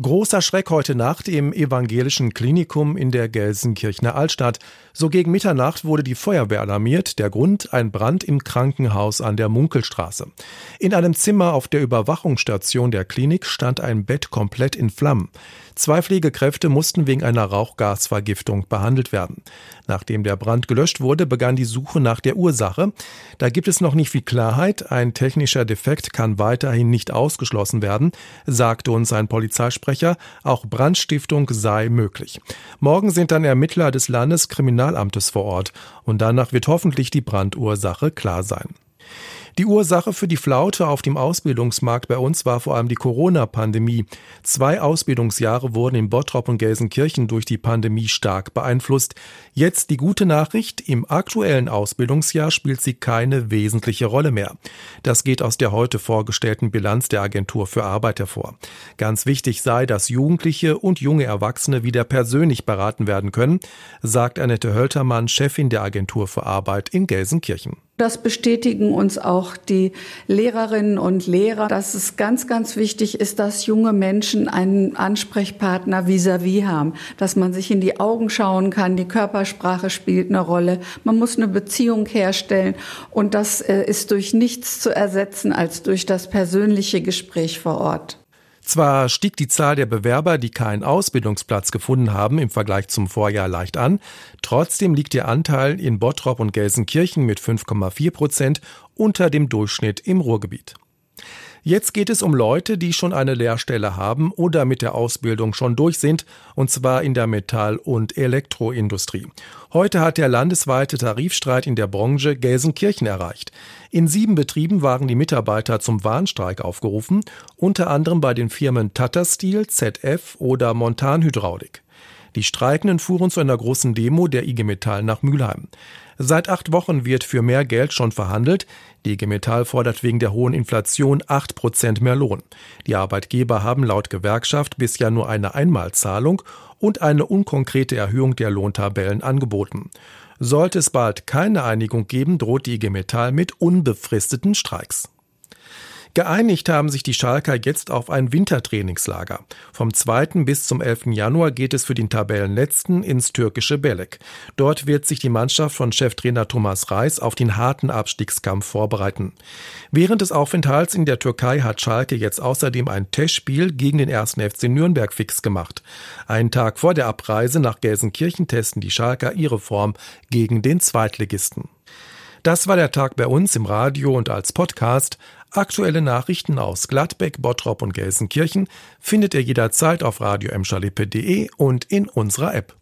Großer Schreck heute Nacht im evangelischen Klinikum in der Gelsenkirchener Altstadt. So gegen Mitternacht wurde die Feuerwehr alarmiert. Der Grund ein Brand im Krankenhaus an der Munkelstraße. In einem Zimmer auf der Überwachungsstation der Klinik stand ein Bett komplett in Flammen. Zwei Pflegekräfte mussten wegen einer Rauchgasvergiftung behandelt werden. Nachdem der Brand gelöscht wurde, begann die Suche nach der Ursache. Da gibt es noch nicht viel Klarheit. Ein technischer Defekt kann weiterhin nicht ausgeschlossen werden, sagte uns ein Polizeisprecher. Auch Brandstiftung sei möglich. Morgen sind dann Ermittler des Landeskriminalamtes vor Ort und danach wird hoffentlich die Brandursache klar sein. Die Ursache für die Flaute auf dem Ausbildungsmarkt bei uns war vor allem die Corona-Pandemie. Zwei Ausbildungsjahre wurden in Bottrop und Gelsenkirchen durch die Pandemie stark beeinflusst. Jetzt die gute Nachricht, im aktuellen Ausbildungsjahr spielt sie keine wesentliche Rolle mehr. Das geht aus der heute vorgestellten Bilanz der Agentur für Arbeit hervor. Ganz wichtig sei, dass Jugendliche und junge Erwachsene wieder persönlich beraten werden können, sagt Annette Höltermann, Chefin der Agentur für Arbeit in Gelsenkirchen. Das bestätigen uns auch die Lehrerinnen und Lehrer, dass es ganz, ganz wichtig ist, dass junge Menschen einen Ansprechpartner vis-à-vis -vis haben, dass man sich in die Augen schauen kann, die Körpersprache spielt eine Rolle, man muss eine Beziehung herstellen und das äh, ist durch nichts zu ersetzen als durch das persönliche Gespräch vor Ort. Zwar stieg die Zahl der Bewerber, die keinen Ausbildungsplatz gefunden haben, im Vergleich zum Vorjahr leicht an, trotzdem liegt der Anteil in Bottrop und Gelsenkirchen mit 5,4 Prozent unter dem Durchschnitt im Ruhrgebiet. Jetzt geht es um Leute, die schon eine Lehrstelle haben oder mit der Ausbildung schon durch sind, und zwar in der Metall- und Elektroindustrie. Heute hat der landesweite Tarifstreit in der Branche Gelsenkirchen erreicht. In sieben Betrieben waren die Mitarbeiter zum Warnstreik aufgerufen, unter anderem bei den Firmen Tata Steel, ZF oder Montanhydraulik. Die Streikenden fuhren zu einer großen Demo der IG Metall nach Mülheim. Seit acht Wochen wird für mehr Geld schon verhandelt. Die IG Metall fordert wegen der hohen Inflation acht Prozent mehr Lohn. Die Arbeitgeber haben laut Gewerkschaft bisher nur eine Einmalzahlung und eine unkonkrete Erhöhung der Lohntabellen angeboten. Sollte es bald keine Einigung geben, droht die IG Metall mit unbefristeten Streiks. Geeinigt haben sich die Schalker jetzt auf ein Wintertrainingslager. Vom 2. bis zum 11. Januar geht es für den Tabellenletzten ins türkische Belek. Dort wird sich die Mannschaft von Cheftrainer Thomas Reis auf den harten Abstiegskampf vorbereiten. Während des Aufenthalts in der Türkei hat Schalke jetzt außerdem ein Testspiel gegen den 1. FC Nürnberg fix gemacht. Einen Tag vor der Abreise nach Gelsenkirchen testen die Schalker ihre Form gegen den Zweitligisten. Das war der Tag bei uns im Radio und als Podcast. Aktuelle Nachrichten aus Gladbeck, Bottrop und Gelsenkirchen findet ihr jederzeit auf radio und in unserer App.